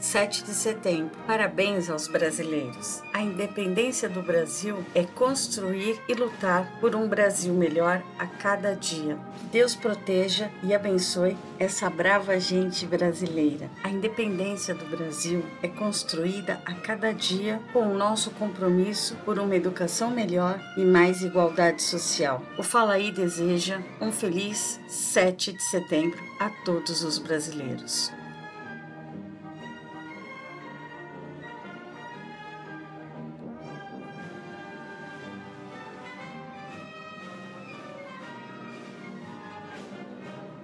7 de setembro. Parabéns aos brasileiros. A independência do Brasil é construir e lutar por um Brasil melhor a cada dia. Deus proteja e abençoe essa brava gente brasileira. A independência do Brasil é construída a cada dia com o nosso compromisso por uma educação melhor e mais igualdade social. O Fala aí deseja um feliz 7 de setembro a todos os brasileiros.